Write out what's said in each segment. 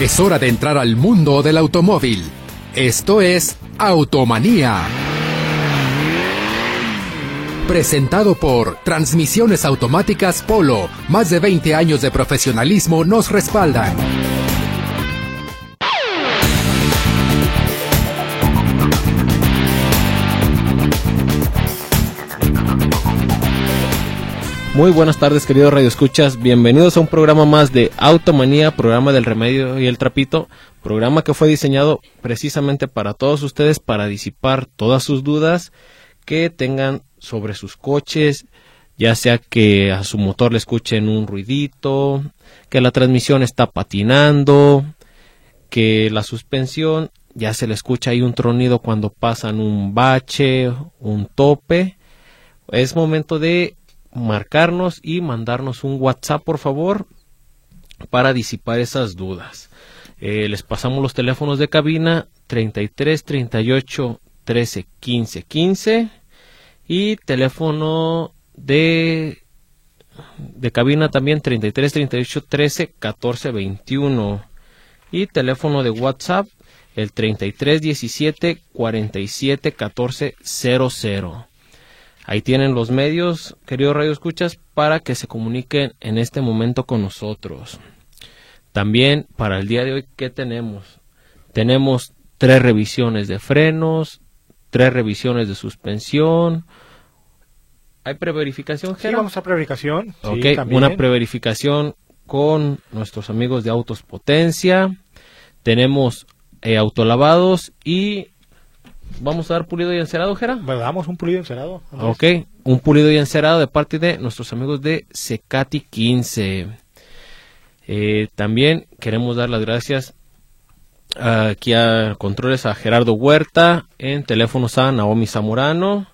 Es hora de entrar al mundo del automóvil. Esto es Automanía. Presentado por Transmisiones Automáticas Polo. Más de 20 años de profesionalismo nos respaldan. Muy buenas tardes, queridos radioescuchas. Bienvenidos a un programa más de Automanía, programa del remedio y el trapito, programa que fue diseñado precisamente para todos ustedes para disipar todas sus dudas que tengan sobre sus coches, ya sea que a su motor le escuchen un ruidito, que la transmisión está patinando, que la suspensión ya se le escucha ahí un tronido cuando pasan un bache, un tope. Es momento de marcarnos y mandarnos un WhatsApp, por favor, para disipar esas dudas. Eh, les pasamos los teléfonos de cabina 33 38 13 15 15 y teléfono de de cabina también 33 38 13 14 21 y teléfono de WhatsApp el 33 17 47 14 00. Ahí tienen los medios, queridos Radio Escuchas, para que se comuniquen en este momento con nosotros. También para el día de hoy, ¿qué tenemos? Tenemos tres revisiones de frenos, tres revisiones de suspensión. ¿Hay preverificación, Sí, vamos a preverificación. Ok, una preverificación con nuestros amigos de Autos Potencia. Tenemos eh, autolavados y vamos a dar pulido y encerado, Jera. Bueno, damos un pulido encerado. Andrés. Ok, un pulido y encerado de parte de nuestros amigos de Secati 15. Eh, también queremos dar las gracias aquí a controles a Gerardo Huerta, en teléfonos a Naomi Zamorano.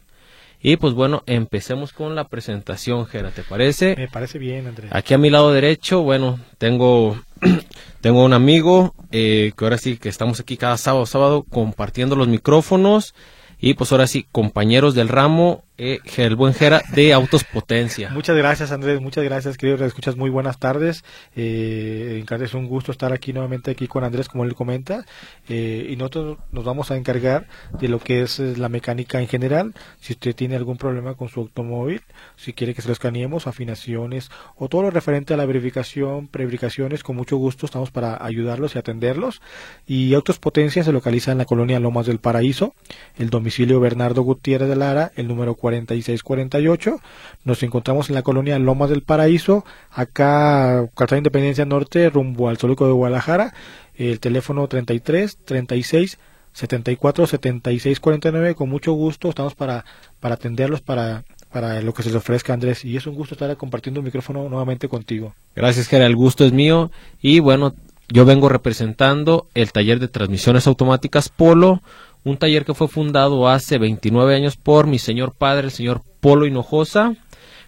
Y pues bueno, empecemos con la presentación, Gera, ¿te parece? Me parece bien, Andrés. Aquí a mi lado derecho, bueno, tengo, tengo un amigo eh, que ahora sí que estamos aquí cada sábado, sábado compartiendo los micrófonos. Y pues ahora sí, compañeros del ramo, eh, el buen Jera de Autos Potencia. Muchas gracias, Andrés. Muchas gracias, queridos escuchas. Muy buenas tardes. Eh, es un gusto estar aquí nuevamente aquí con Andrés, como él comenta. Eh, y nosotros nos vamos a encargar de lo que es eh, la mecánica en general. Si usted tiene algún problema con su automóvil, si quiere que se lo escaneemos, afinaciones o todo lo referente a la verificación, preverificaciones, con mucho gusto estamos para ayudarlos y atenderlos. Y Autos Potencia se localiza en la colonia Lomas del Paraíso, el domicilio Bernardo Gutiérrez de Lara, el número 4648. Nos encontramos en la colonia Lomas del Paraíso, acá Cartagena Independencia Norte, rumbo al Zoológico de Guadalajara. El teléfono 33 36 74 76 49. Con mucho gusto estamos para, para atenderlos, para, para lo que se les ofrezca, Andrés. Y es un gusto estar compartiendo el micrófono nuevamente contigo. Gracias, Jera, el gusto es mío. Y bueno, yo vengo representando el taller de transmisiones automáticas Polo, un taller que fue fundado hace 29 años por mi señor padre, el señor Polo Hinojosa.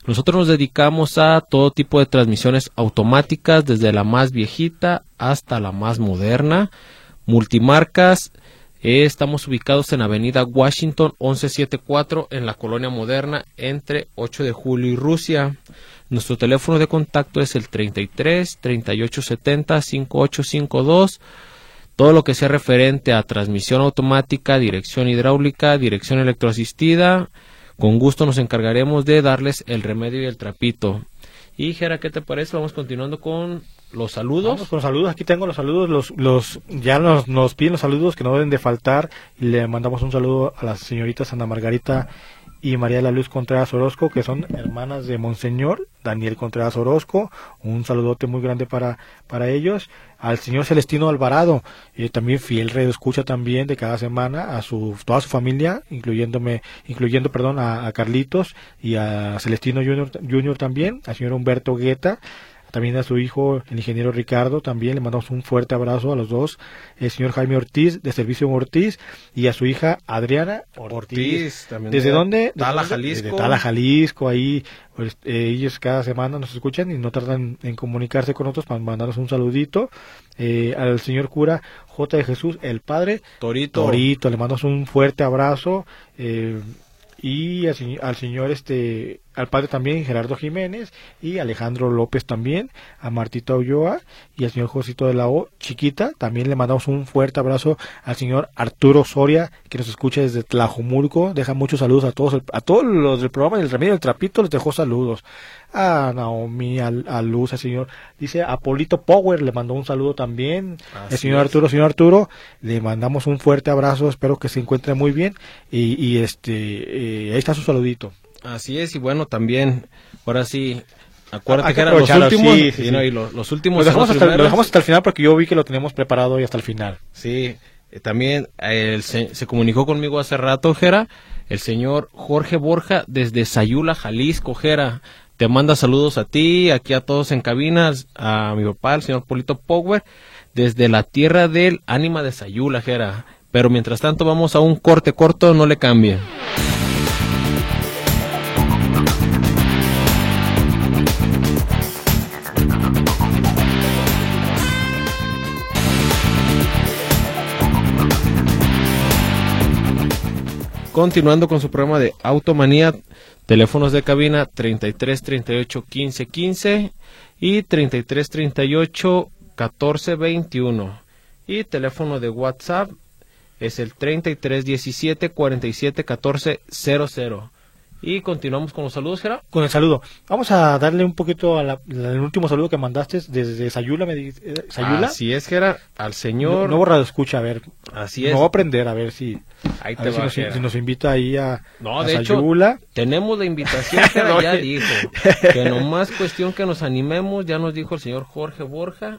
Nosotros nos dedicamos a todo tipo de transmisiones automáticas, desde la más viejita hasta la más moderna, multimarcas. Eh, estamos ubicados en Avenida Washington 1174 en la Colonia Moderna entre 8 de julio y Rusia. Nuestro teléfono de contacto es el 33 3870 5852. Todo lo que sea referente a transmisión automática, dirección hidráulica, dirección electroasistida, con gusto nos encargaremos de darles el remedio y el trapito. Y Jera, ¿qué te parece? Vamos continuando con los saludos. Vamos con los saludos. Aquí tengo los saludos. Los, los, ya nos, nos piden los saludos que no deben de faltar. Le mandamos un saludo a las señoritas Ana Margarita y María de la Luz Contreras Orozco, que son hermanas de Monseñor Daniel Contreras Orozco. Un saludote muy grande para, para ellos. Al señor Celestino Alvarado, eh, también fiel red escucha también de cada semana a su toda su familia, incluyéndome, incluyendo perdón a, a Carlitos y a Celestino Junior, Junior también, al señor Humberto Guetta, también a su hijo, el ingeniero Ricardo, también le mandamos un fuerte abrazo a los dos, el señor Jaime Ortiz, de Servicio Ortiz, y a su hija Adriana Ortiz. también ¿Desde de dónde? Tala. Jalisco. Desde Tala, Jalisco, ahí pues, eh, ellos cada semana nos escuchan y no tardan en comunicarse con nosotros para mandarnos un saludito. Eh, al señor cura J. de Jesús, el padre Torito. Torito, le mandamos un fuerte abrazo. eh, y al, al señor este al padre también Gerardo Jiménez y Alejandro López también, a Martita Ulloa y al señor Josito de la O, chiquita, también le mandamos un fuerte abrazo al señor Arturo Soria, que nos escucha desde Tlajumulco, deja muchos saludos a todos, a todos los del programa del Remedio del Trapito, les dejó saludos, a Naomi, a, a Luz, al señor, dice Apolito Power, le mandó un saludo también, Así el señor es. Arturo, señor Arturo, le mandamos un fuerte abrazo, espero que se encuentre muy bien y, y este, eh, ahí está su saludito. Así es, y bueno, también, ahora sí, acuérdate Hay que que eran los últimos, sí, sí, no, y los últimos Lo dejamos, hasta, lo primeros. dejamos hasta el final porque yo vi que lo teníamos preparado y hasta el final. Sí, eh, también eh, se, se comunicó conmigo hace rato, Jera, el señor Jorge Borja desde Sayula, Jalisco, Jera. Te manda saludos a ti, aquí a todos en cabinas, a mi papá, el señor Polito Power, desde la tierra del ánima de Sayula, Jera. Pero mientras tanto vamos a un corte corto, no le cambie. Continuando con su programa de Automanía, teléfonos de cabina 33 38 15 15 y 33 38 14 21. Y teléfono de WhatsApp es el 33 17 47 14 00. Y continuamos con los saludos, Gerard. Con el saludo. Vamos a darle un poquito al último saludo que mandaste desde Sayula. Me, di- eh, ¿Sayula? Así es, Gerard. Al señor. No, no escucha, a ver. Así No es. voy a aprender, a ver si, Ahí te si, va, nos, Gerard. si nos invita ahí a, No, a de hecho, Sayula. Tenemos la invitación, Gerard, No, ya dijo. Que nomás cuestión que nos animemos, ya nos dijo el señor Jorge Borja.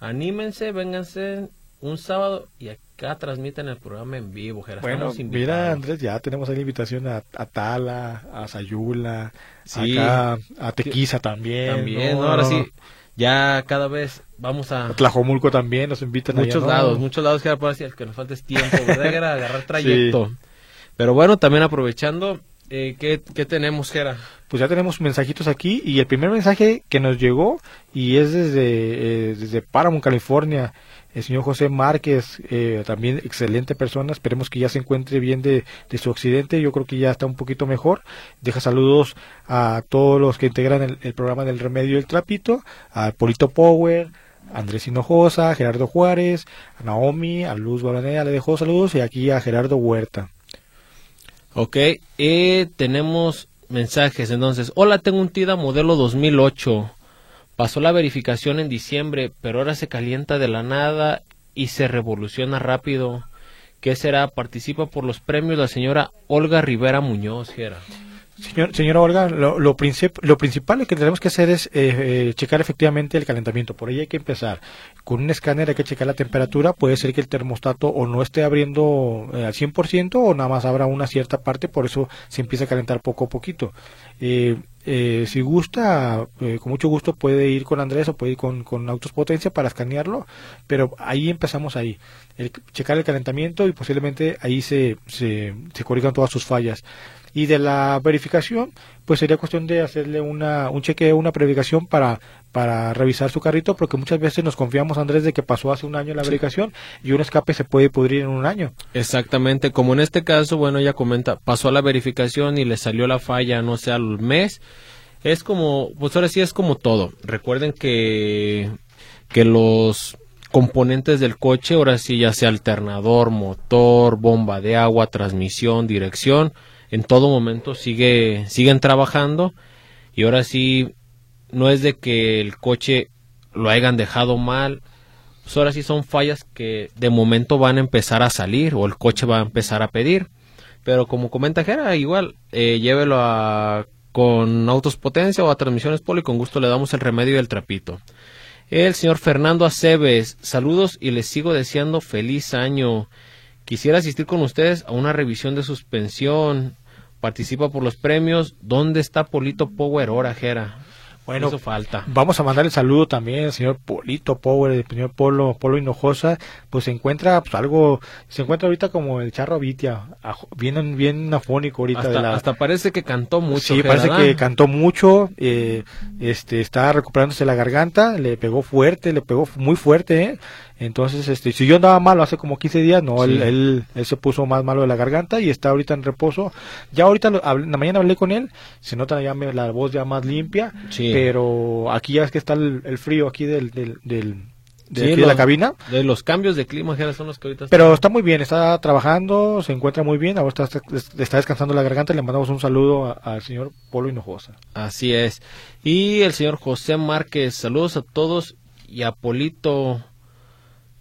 Anímense, vénganse un sábado y acá transmiten el programa en vivo, Gerard. Bueno, mira. Andrés, ya tenemos ahí la invitación a, a Tala, a Sayula, Sí. acá, a Tequiza también. También, ¿no? ahora sí, ya cada vez vamos a A Tlajomulco también nos invitan allá, muchos ¿no? lados, muchos lados, Gerard, por así el que nos falta es tiempo, ¿verdad? Gerard? agarrar trayecto. Pero bueno, también aprovechando, eh, ¿qué, ¿qué tenemos, Gerard? Pues ya tenemos mensajitos aquí y el primer mensaje que nos llegó y es desde, eh, desde Paramount, California, el señor José Márquez, eh, también excelente persona, esperemos que ya se encuentre bien de, de su accidente, yo creo que ya está un poquito mejor, deja saludos a todos los que integran el, programa del Remedio del Trapito, a Polito Power, Andrés Hinojosa, Gerardo Juárez, a Naomi, a Luz Balanea, le dejó saludos y aquí a Gerardo Huerta. Ok, eh, tenemos mensajes entonces. Hola, tengo un TIDA modelo 2008. Pasó la verificación en diciembre, pero ahora se calienta de la nada y se revoluciona rápido. ¿Qué será? Participa por los premios la señora Olga Rivera Muñoz. Señor, señora Olga, lo, lo, princip- lo principal que tenemos que hacer es eh, eh, checar efectivamente el calentamiento. Por ahí hay que empezar. Con un escáner hay que checar la temperatura. Puede ser que el termostato o no esté abriendo eh, al 100% o nada más abra una cierta parte. Por eso se empieza a calentar poco a poquito. Eh, eh, si gusta, con mucho gusto puede ir con Andrés o puede ir con, con Autos Potencia para escanearlo. Pero ahí empezamos ahí. El, checar el calentamiento y posiblemente ahí se, se, se corrijan todas sus fallas y de la verificación pues sería cuestión de hacerle una un chequeo una verificación para para revisar su carrito porque muchas veces nos confiamos Andrés de que pasó hace un año la Sí. verificación y un escape se puede pudrir en un año Exactamente, como en este caso, bueno, ella comenta, pasó la verificación y le salió la falla, no sé, al mes. Es como, pues ahora sí es como todo. Recuerden que, que los componentes del coche, ahora sí, ya sea alternador, motor, bomba de agua, transmisión, dirección, en todo momento sigue, siguen trabajando y ahora sí, no es de que el coche lo hayan dejado mal, pues ahora sí son fallas que de momento van a empezar a salir o el coche va a empezar a pedir. Pero como comenta Jera, igual, eh, llévelo a, con autos potencia o a transmisiones polo y con gusto le damos el remedio y el trapito. El señor Fernando Aceves, saludos y les sigo deseando feliz año. Quisiera asistir con ustedes a una revisión de suspensión. Participa por los premios. ¿Dónde está Polito Power ahora, Jera? Bueno, Eso falta. Vamos a mandar el saludo también al señor Polito Power, el señor Polo, Polo Hinojosa, pues se encuentra pues algo, se encuentra ahorita como el charro Vitia, bien, bien afónico ahorita Hasta, de la, hasta parece que cantó mucho. Sí, parece que cantó mucho, eh, este, está recuperándose la garganta, le pegó fuerte, le pegó muy fuerte, ¿eh? Entonces, este, si yo andaba malo hace como 15 días, no, él, él, él, se puso más malo de la garganta y está ahorita en reposo. Ya ahorita, en la mañana hablé con él, se nota ya la voz ya más limpia, pero aquí ya es que está el, frío aquí del, del, de, la cabina. De los cambios de clima, son los que ahorita Pero está muy bien, está trabajando, se encuentra muy bien, ahora está, está descansando la garganta. Le mandamos un saludo al señor Polo Hinojosa. Así es. Y el señor José Márquez, saludos a todos y a Polito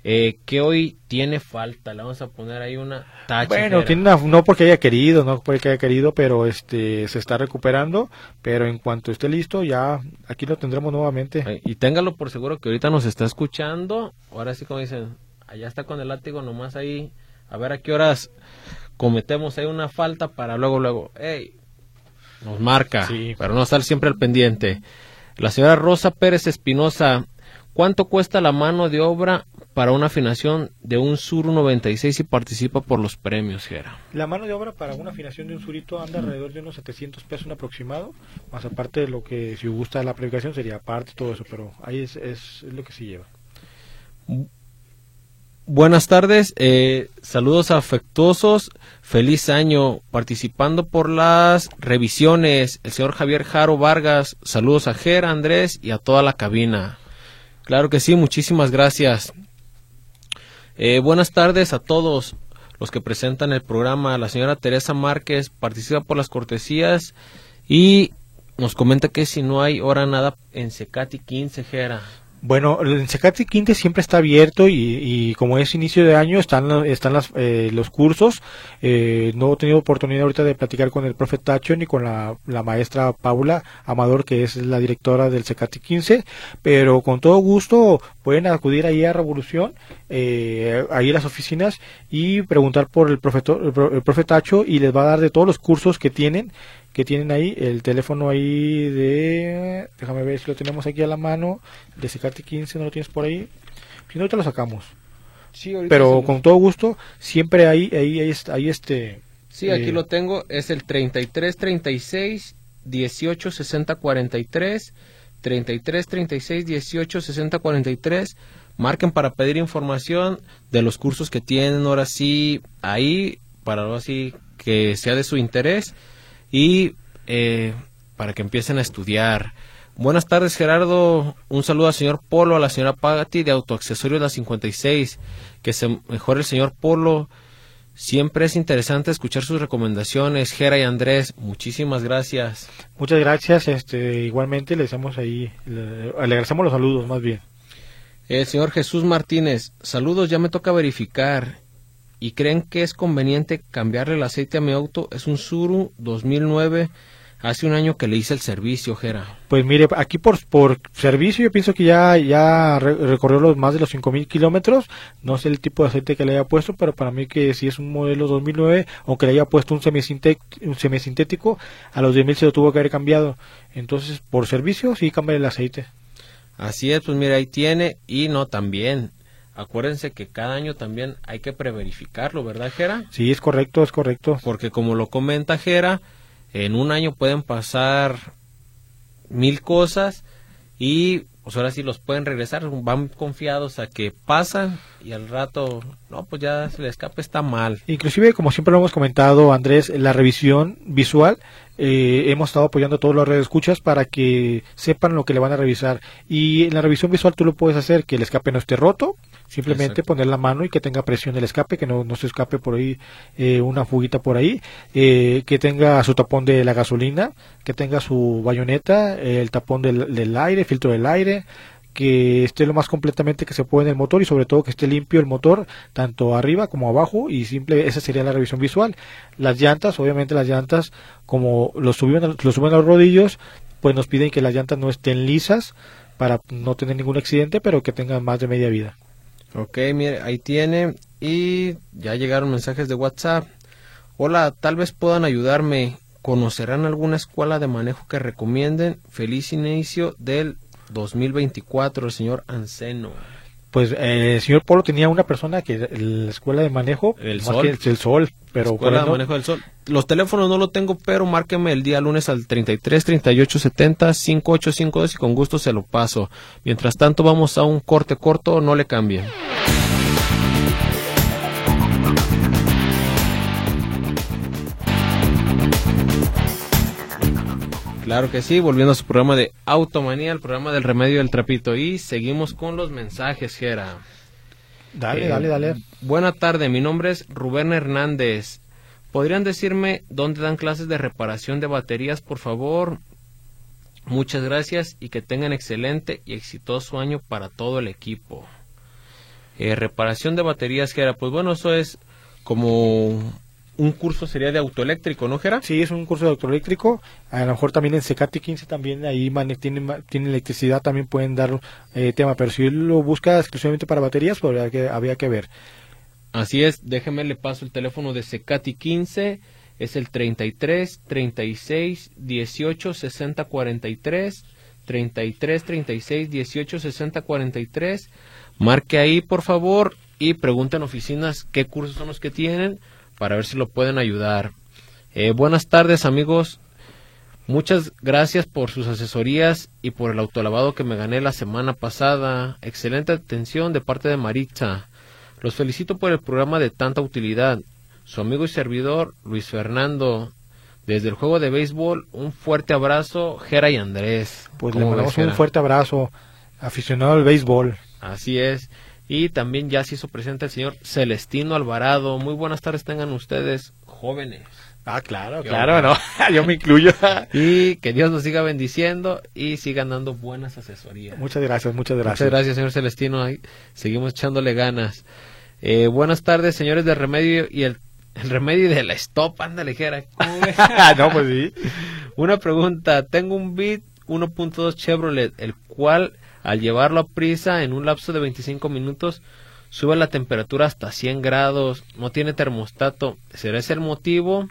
eh, que hoy tiene falta. Le vamos a poner ahí una tacha. Bueno, tiene no porque haya querido, no porque haya querido, pero este se está recuperando. Pero en cuanto esté listo, ya aquí lo tendremos nuevamente. Y téngalo por seguro que ahorita nos está escuchando. Ahora sí, como dicen, allá está con el látigo, nomás ahí. A ver a qué horas cometemos ahí una falta para luego, luego, hey, nos marca. Sí. Para no estar siempre al pendiente. La señora Rosa Pérez Espinosa, ¿cuánto cuesta la mano de obra para una afinación de un Sur 96 y participa por los premios, Gera. La mano de obra para una afinación de un Surito anda alrededor de unos 700 pesos un aproximado, más aparte de lo que si gusta la aplicación sería aparte todo eso, pero ahí es, es, lo que se lleva. Buenas tardes, eh, saludos afectuosos, feliz año, participando por las revisiones, el señor Javier Jaro Vargas, saludos a Gera, Andrés y a toda la cabina. Claro que sí, muchísimas gracias. Eh, buenas tardes a todos los que presentan el programa. La señora Teresa Márquez participa por las cortesías y nos comenta que si no hay hora nada en Secati 15, Gera. Bueno, el Secati Quinte siempre está abierto y, como es inicio de año están, están las, eh, los cursos. Eh, no he tenido oportunidad ahorita de platicar con el profe Tacho ni con la, maestra Paula Amador, que es la directora del Secati 15, pero con todo gusto pueden acudir ahí a Revolución, eh, ahí a las oficinas y preguntar por el profe, el profe Tacho y les va a dar de todos los cursos que tienen que tienen ahí, el teléfono ahí de, déjame ver si lo tenemos aquí a la mano, de Secati 15, no lo tienes por ahí, si no, te lo sacamos. Sí, Pero con todo gusto, siempre ahí, ahí, ahí, ahí este... Sí, aquí eh, lo tengo, es el 33 36 18 60 43, 33 36 18 60 43, marquen para pedir información de los cursos que tienen ahora sí ahí, para ahora sí que sea de su interés y eh, para que empiecen a estudiar. Buenas tardes, Gerardo. Un saludo al señor Polo, a la señora Pagati de Autoaccesorios La 56. Que se mejore el señor Polo. Siempre es interesante escuchar sus recomendaciones, Gera y Andrés. Muchísimas gracias. Muchas gracias. Este, igualmente le damos ahí, le, agradecemos los saludos, más bien. El señor Jesús Martínez, saludos, ya me toca verificar y creen que es conveniente cambiarle el aceite a mi auto. Es un Suru 2009. Hace un año que le hice el servicio, Jera. Pues mire, aquí por, por servicio yo pienso que ya, ya recorrió los más de los 5.000 kilómetros. No sé el tipo de aceite que le haya puesto, pero para mí que si es un modelo 2009, aunque le haya puesto un, un semisintético, a los 10.000 se lo tuvo que haber cambiado. Entonces, por servicio sí cambia el aceite. Así es, pues mire, ahí tiene. Y no, también acuérdense que cada año también hay que preverificarlo, ¿verdad, Jera? Sí, es correcto, es correcto. Porque como lo comenta Jera, en un año pueden pasar mil cosas y pues ahora sí los pueden regresar, van confiados a que pasan y al rato, no, pues ya se le escape, está mal. Inclusive, como siempre lo hemos comentado, Andrés, la revisión visual, eh, hemos estado apoyando a todos los escuchas para que sepan lo que le van a revisar. Y en la revisión visual tú lo puedes hacer, que el escape no esté roto, Simplemente poner la mano y que tenga presión el escape, que no, no se escape por ahí eh, una fuguita por ahí, eh, que tenga su tapón de la gasolina, que tenga su bayoneta, el tapón del, del aire, filtro del aire, que esté lo más completamente que se puede en el motor y sobre todo que esté limpio el motor tanto arriba como abajo y simple esa sería la revisión visual. Las llantas obviamente las llantas como lo suben lo suben a los rodillos pues nos piden que las llantas no estén lisas para no tener ningún accidente pero que tengan más de media vida Ok, mire, ahí tiene. Y ya llegaron mensajes de WhatsApp. Hola, tal vez puedan ayudarme. ¿Conocerán alguna escuela de manejo que recomienden? Feliz inicio del 2024, el señor Anceno. Pues eh, el señor Polo tenía una persona que la escuela de manejo, el sol, el sol, pero escuela de manejo del sol. Los teléfonos no lo tengo, pero márqueme el día lunes al 33 38 70 5852 y con gusto se lo paso. Mientras tanto vamos a un corte corto, no le cambien. Claro que sí, volviendo a su programa de Automanía, el programa del remedio del trapito. Y seguimos con los mensajes, Gera. Dale, Eh, dale, dale. Buena tarde, mi nombre es Rubén Hernández. ¿Podrían decirme dónde dan clases de reparación de baterías, por favor? Muchas gracias y que tengan excelente y exitoso año para todo el equipo. Eh, reparación de baterías, Gera. Pues bueno, eso es como un curso sería de autoeléctrico, ¿no, Gera? Sí, es un curso de autoeléctrico. A lo mejor también en Secati 15 también ahí tienen, tienen electricidad, también pueden dar eh, tema. Pero si lo busca exclusivamente para baterías, pues habría que, habría que ver. Así es, déjeme le paso el teléfono de Secati 15, es el 33 36 18 60 43, 33 36 18 60 43. Marque ahí, por favor, y pregunten en oficinas qué cursos son los que tienen para ver si lo pueden ayudar. Eh, buenas tardes, amigos. Muchas gracias por sus asesorías y por el autolavado que me gané la semana pasada. Excelente atención de parte de Maritza. Los felicito por el programa de tanta utilidad. Su amigo y servidor, Luis Fernando. Desde el juego de béisbol, un fuerte abrazo, Jera y Andrés. Pues le ¿Cómo mandamos un fuerte abrazo, aficionado al béisbol. Así es. Y también ya se hizo presente el señor Celestino Alvarado. Muy buenas tardes tengan ustedes, jóvenes. Ah, claro, claro, no, yo me incluyo. Y que Dios nos siga bendiciendo y sigan dando buenas asesorías. muchas gracias, muchas Muchas gracias. gracias, señor Celestino. Ahí seguimos echándole ganas. Eh, buenas tardes, señores del remedio y el, el remedio de la stop. Anda ligera. no, pues sí. Una pregunta. Tengo un Beat 1.2 Chevrolet, el cual al llevarlo a prisa en un lapso de 25 minutos sube la temperatura hasta 100 grados. No tiene termostato. ¿Será ese el motivo?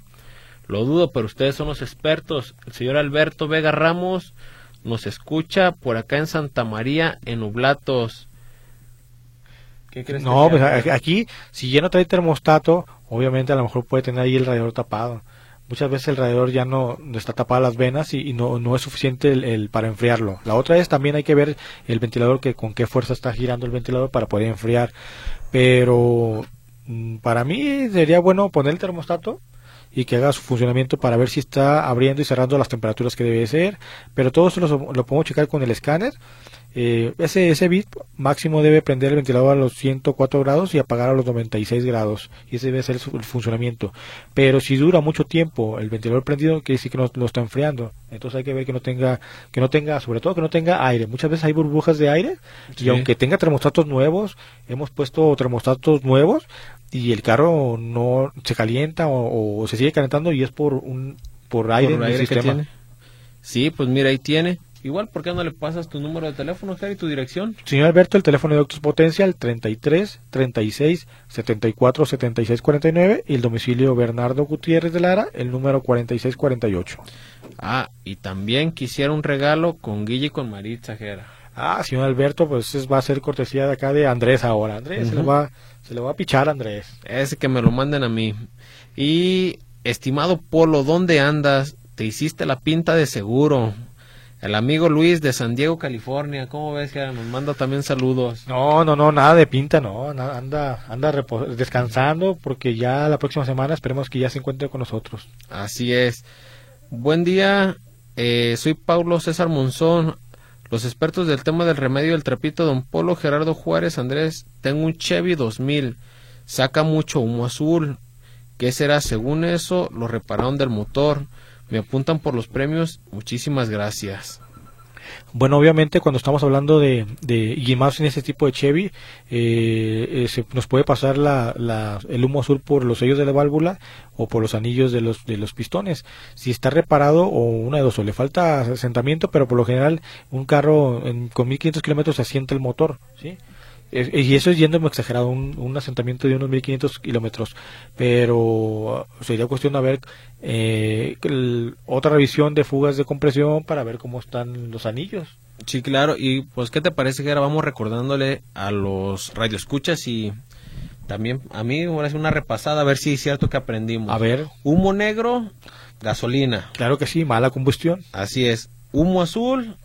Lo dudo, pero ustedes son los expertos. El señor Alberto Vega Ramos nos escucha por acá en Santa María, en Ublatos. ¿Qué crees No, que pues aquí, si ya no trae termostato, obviamente a lo mejor puede tener ahí el radiador tapado. Muchas veces el radiador ya no, está tapado las venas y, no, no es suficiente el, el- para enfriarlo. La otra es también hay que ver el ventilador que con qué fuerza está girando el ventilador para poder enfriar. Pero mm, para mí sería bueno poner el termostato y que haga su funcionamiento para ver si está abriendo y cerrando las temperaturas que debe ser. Pero todo eso lo, lo podemos checar con el escáner. Eh, ese, ese bit máximo debe prender el ventilador a los 104 grados y apagar a los 96 grados. Y ese debe ser su- el funcionamiento. Pero si dura mucho tiempo el ventilador prendido, quiere decir que no lo está enfriando. Entonces hay que ver que no tenga, que no tenga, sobre todo que no tenga aire. Muchas veces hay burbujas de aire Sí. y aunque tenga termostatos nuevos, hemos puesto termostatos nuevos y el carro no se calienta o, o se sigue calentando y es por un por aire Por el aire sistema. Sí, pues mira, ahí tiene. Igual, ¿por qué no le pasas tu número de teléfono, y tu dirección? Señor Alberto, el teléfono de Doctos Potencia, el 33 36 74 76 49 y el domicilio Bernardo Gutiérrez de Lara, el número 46 48. Ah, y también quisiera un regalo con Guille y con Maritza, Jera. Ah, señor Alberto, pues es- va a ser cortesía de acá de Andrés ahora. Andrés, se, le Ujú. va, se le va a pichar a Andrés. Ese que me lo manden a mí. Y, estimado Polo, ¿dónde andas? Te hiciste la pinta de seguro. El amigo Luis de San Diego, California. ¿Cómo ves, Jera? Nos manda también saludos. No, no, no, nada de pinta, no. anda anda descansando porque ya la próxima semana esperemos que ya se encuentre con nosotros. Así es. Buen día, eh, soy Paulo César Monzón. Los expertos del tema del remedio del trapito, don Polo, Gerardo Juárez, Andrés, tengo un Chevy 2000, saca mucho humo azul. ¿Qué será? Según eso, lo repararon del motor. Me apuntan por los premios. Muchísimas gracias. Bueno, obviamente cuando estamos hablando de, de y en ese tipo de Chevy, eh, eh, se nos puede pasar la, la- el humo azul por los sellos de la válvula o por los anillos de los de los pistones. Si está reparado o una de dos, o le falta asentamiento, pero por lo general un carro en- con 1500 kilómetros asienta el motor, ¿sí? Y eso es yendo muy exagerado, un, un asentamiento de unos 1500 kilómetros. Pero sería cuestión de ver eh, el- otra revisión de fugas de compresión para ver cómo están los anillos. Sí, claro. Y pues, ¿qué te parece que ahora vamos recordándole a los radioescuchas y también a mí voy a hacer una repasada a ver si es cierto que aprendimos. A ver, Humo negro, gasolina. claro que sí, mala combustión. Así es. Humo azul,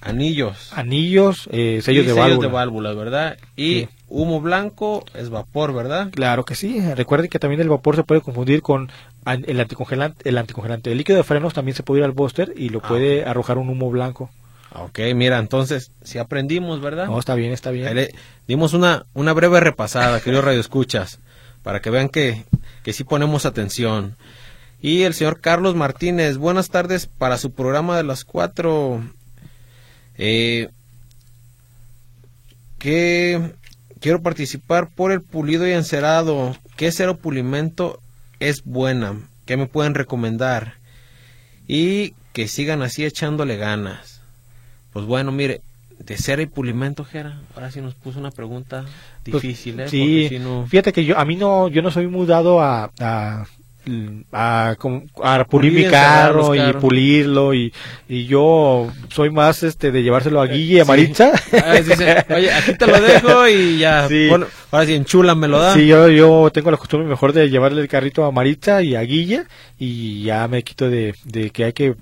anillos. Anillos, eh, sellos, Y de, sellos válvula. de válvulas, ¿verdad? Y Sí. humo blanco es vapor, ¿verdad? Claro que sí. Recuerde que también el vapor se puede confundir con el anticongelante, el anticongelante, el líquido de frenos también se puede ir al booster y lo Ah, puede arrojar un humo blanco. Ok, mira, entonces, si aprendimos, ¿verdad? No, está bien, está bien. Le dimos una, una breve repasada, queridos radioescuchas, para que vean que, que sí ponemos atención. Y el señor Carlos Martínez, buenas tardes para su programa de las cuatro. Eh, que quiero participar por el pulido y encerado. ¿Qué cero pulimento es buena? ¿Qué me pueden recomendar? Y que sigan así echándole ganas. Pues bueno, mire, de cera y pulimento, Jera, ahora sí nos puso una pregunta Pues, difícil, ¿eh? Sí, Porque si no- fíjate que yo a mí no yo no soy muy dado a a, a, a pulir mi carro y pulirlo y, y yo soy más este de llevárselo a Guille y a Sí. Maritza. Ah, dice, Oye, aquí te lo dejo y ya. Sí. Bueno, ahora sí, enchula, me lo da. Sí, yo, yo tengo la costumbre mejor de llevarle el carrito a Maritza y a Guille y ya me quito de, de que hay que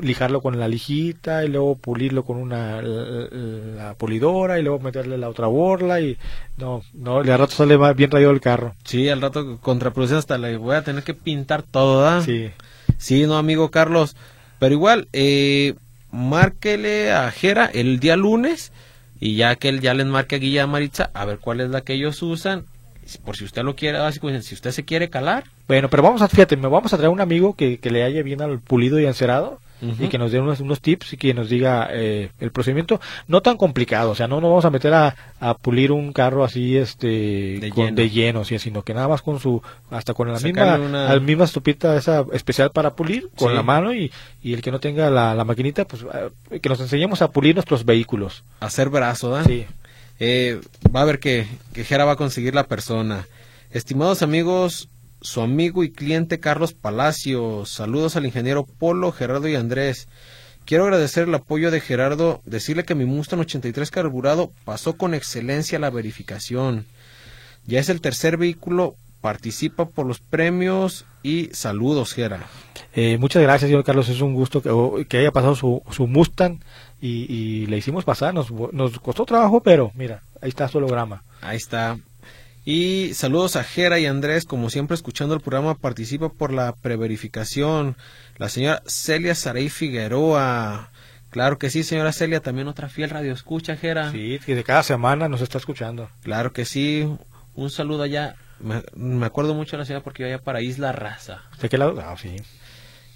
lijarlo con la lijita y luego pulirlo con una la, la pulidora y luego meterle la otra borla y no, no, de a rato sale bien rayado el carro. Sí, al rato contraproducción hasta le voy a tener que pintar todo, ¿verdad? Sí. Sí, no, amigo Carlos. Pero igual, eh, márquele a Jera el día lunes y ya que él ya les marque a Guilla Maritza a ver cuál es la que ellos usan. Por si usted lo quiere, así como dicen, si usted se quiere calar. Bueno, pero vamos a, fíjate, me vamos a traer un amigo que, que le haya bien al pulido y encerado y que nos dé unos, unos tips y que nos diga eh, el procedimiento no tan complicado, o sea, no nos vamos a meter a, a pulir un carro así este De con- lleno. de lleno, sí, sino que nada más con su hasta con la Sacarle misma una- la misma estupita esa especial para pulir con Sí. la mano y, y el que no tenga la, la maquinita, pues eh, que nos enseñemos a pulir nuestros vehículos. Hacer brazo, ¿verdad? Sí. Eh, va a ver que, que Jera va a conseguir la persona. Estimados amigos, su amigo y cliente Carlos Palacios. Saludos al ingeniero Polo, Gerardo y Andrés. Quiero agradecer el apoyo de Gerardo, decirle que mi Mustang 83 carburado pasó con excelencia la verificación. Ya es el tercer vehículo, participa por los premios y saludos, Gera. Eh, muchas gracias, señor Carlos. Es un gusto que, o- que haya pasado su, su Mustang y, y le hicimos pasar. Nos, nos costó trabajo, pero mira, ahí está su holograma. Ahí está. Y saludos a Jera y Andrés, como siempre escuchando el programa, participa por la preverificación. La señora Celia Saray Figueroa. Claro que sí, señora Celia, también otra fiel radio escucha, Jera. Sí, que de cada semana nos está escuchando. Claro que sí. Un saludo allá. Me, me acuerdo mucho de la ciudad porque iba allá para Isla Raza. ¿De qué lado? Ah, sí.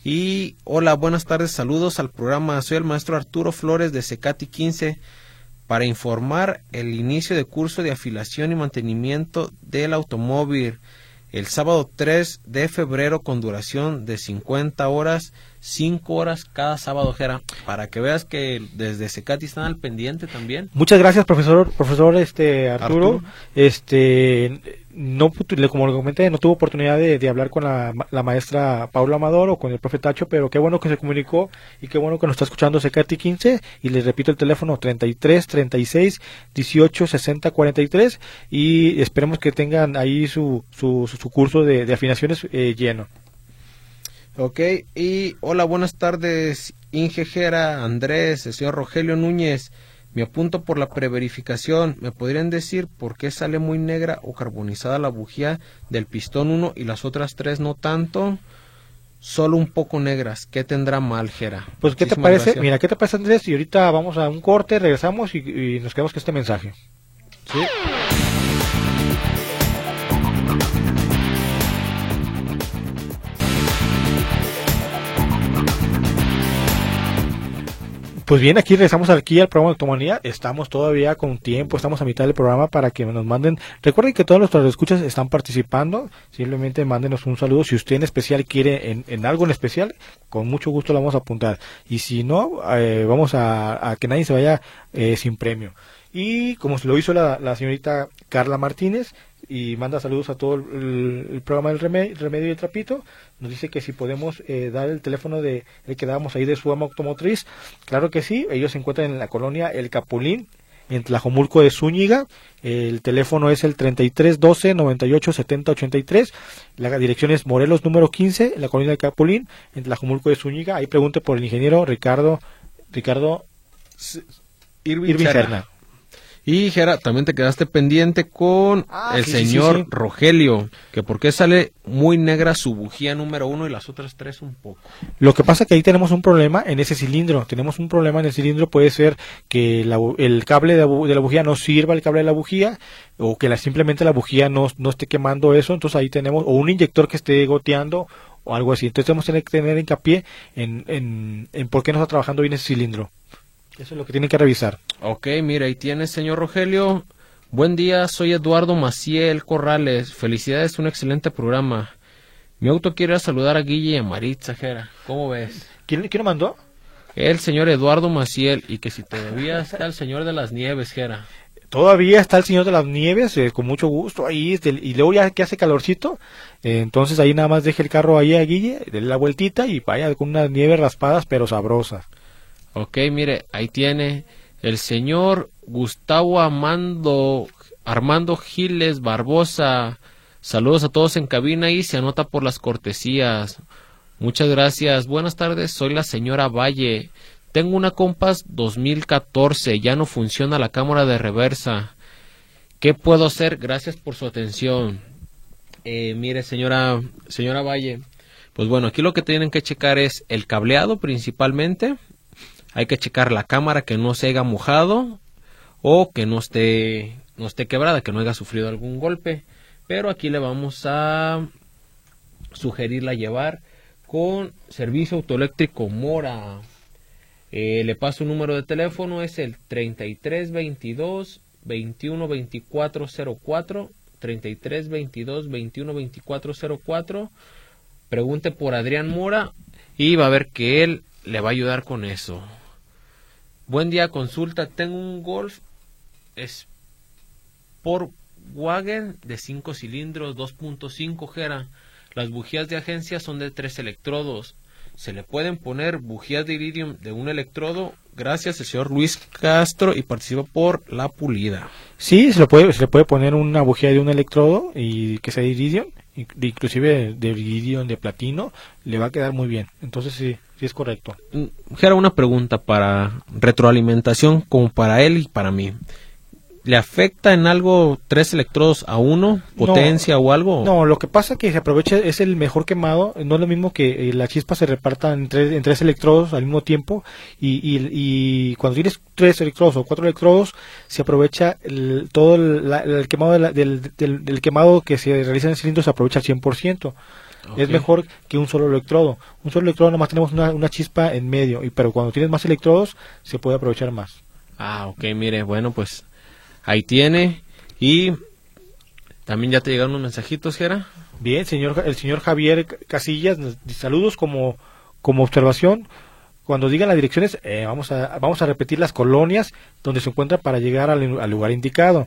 Y hola, buenas tardes, saludos al programa. Soy el maestro Arturo Flores de Secati 15 para informar el inicio de curso de afilación y mantenimiento del automóvil el sábado 3 de febrero con duración de 50 horas, 5 horas cada sábado, Jera, para que veas que desde Secati están al pendiente también. Muchas gracias, profesor, profesor este Arturo. Arturo. Este no como lo comenté, no tuvo oportunidad de, de hablar con la, la maestra Paula Amador o con el profe Tacho, pero qué bueno que se comunicó y qué bueno que nos está escuchando Secati 15 y les repito el teléfono 33 36 18 60 43 y esperemos que tengan ahí su su, su, curso de, de afinaciones eh, lleno. Ok, y hola, buenas tardes, Inge Jera, Andrés, el señor Rogelio Núñez. Me apunto por la preverificación. ¿Me podrían decir por qué sale muy negra o carbonizada la bujía del pistón 1 y las otras tres no tanto? Solo un poco negras. ¿Qué tendrá mal, Jera? Pues, ¿qué te parece? gracias. Mira, ¿qué te parece, Andrés? Y ahorita vamos a un corte, regresamos y, y nos quedamos con este mensaje. Sí. Pues bien, aquí regresamos aquí al programa de Automanía. Estamos todavía con tiempo, estamos a mitad del programa para que nos manden. Recuerden que todos nuestros escuchas están participando. Simplemente mándenos un saludo. Si usted en especial quiere en, en algo en especial, con mucho gusto lo vamos a apuntar. Y si no, eh, vamos a, a que nadie se vaya eh, sin premio. Y como lo hizo la, la señorita Carla Martínez, y manda saludos a todo el, el programa del remedio, remedio y el trapito. Nos dice que si podemos eh, dar el teléfono de el que dábamos ahí de su ama automotriz. Claro que sí, ellos se encuentran en la colonia El Capulín, en Tlajomulco de Zúñiga. El teléfono es el 33 12 98 70 83. La dirección es Morelos número 15, en la colonia El Capulín, en Tlajomulco de Zúñiga. Ahí pregunte por el ingeniero Ricardo Ricardo Irving Serna. Y Jera, también te quedaste pendiente con Ah, el sí, señor sí, sí. Rogelio, que por qué sale muy negra su bujía número uno y las otras tres un poco. Lo que pasa que ahí tenemos un problema en ese cilindro. Tenemos un problema en el cilindro. Puede ser que la el cable de la, bu- de la bujía no sirva el cable de la bujía o que la, simplemente la bujía no, no esté quemando eso. Entonces ahí tenemos o un inyector que esté goteando o algo así. Entonces tenemos que tener hincapié en, en, en por qué no está trabajando bien ese cilindro. Eso es lo que tienen que revisar. Ok, mira, ahí tienes, señor Rogelio. Buen día, soy Eduardo Maciel Corrales. Felicidades, un excelente programa. Mi auto quiere saludar a Guille y a Maritza, Jera. ¿Cómo ves? ¿Quién, quién lo mandó? El señor Eduardo Maciel y que si todavía está el señor de las nieves, Jera. Todavía está el Señor de las Nieves, eh, con mucho gusto ahí, este, y luego ya que hace calorcito, eh, entonces ahí nada más deje el carro ahí a Guille, déle la vueltita y vaya con unas nieves raspadas pero sabrosas. Ok, mire, ahí tiene el señor Gustavo Armando, Armando Giles Barbosa. Saludos a todos en cabina y se anota por las cortesías. Muchas gracias. Buenas tardes, soy la señora Valle. Tengo una Compass 2014, ya no funciona la cámara de reversa. ¿Qué puedo hacer? Gracias por su atención. Eh, mire, señora, señora Valle, pues bueno, aquí lo que tienen que checar es el cableado principalmente. Hay que checar la cámara que no se haya mojado o que no esté, no esté quebrada, que no haya sufrido algún golpe. Pero aquí le vamos a sugerirla llevar con servicio autoeléctrico Mora. Eh, le paso un número de teléfono, es el 3322 212404 3322 212404 Pregunte por Adrián Mora y va a ver que él le va a ayudar con eso. Buen día, consulta. Tengo un Golf Sportwagen de 5 cilindros, 2.5 Gera. Las bujías de agencia son de 3 electrodos. Se le pueden poner bujías de iridium de un electrodo. Gracias, el señor Luis Castro y participa por la pulida. Sí, se le puede, se le puede poner una bujía de un electrodo y que sea de iridium, inclusive de iridium de platino, le va a quedar muy bien. Entonces sí, sí es correcto. Mm, Gera, una pregunta para retroalimentación como para él y para mí. ¿Le afecta en algo tres electrodos a uno, potencia o algo? No, lo que pasa que se aprovecha es el mejor quemado, no es lo mismo que eh, la chispa se reparta en tres, en tres electrodos al mismo tiempo y, y, y cuando tienes tres electrodos o cuatro electrodos se aprovecha el- todo el, la- el quemado de la- del, del- del quemado que se realiza en el cilindro se aprovecha al 100%. Es Ok. mejor que un solo electrodo. Un solo electrodo nomás tenemos una, una chispa en medio, y pero cuando tienes más electrodos se puede aprovechar más. Ah, ok, mire, bueno, pues ahí tiene. Y también ya te llegaron unos mensajitos, Gera. Bien, señor, el señor Javier Casillas, saludos como, como observación. Cuando digan las direcciones, eh, vamos, a, vamos a repetir las colonias donde se encuentra para llegar al, al lugar indicado.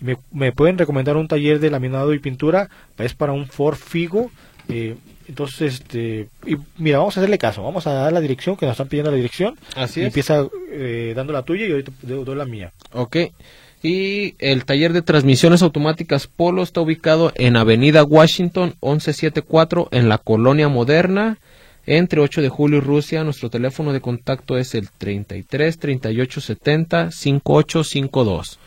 Me, me pueden recomendar un taller de laminado y pintura, es para un Ford Figo. eh, entonces, este, y mira, vamos a hacerle caso, vamos a dar la dirección, que nos están pidiendo la dirección. Así y es. empieza eh, dando la tuya y ahorita doy doy la mía. Ok. Y el taller de transmisiones automáticas Polo está ubicado en Avenida Washington 1174 en la Colonia Moderna, entre 8 de julio y Rusia. Nuestro teléfono de contacto es el 33 38 70 5852.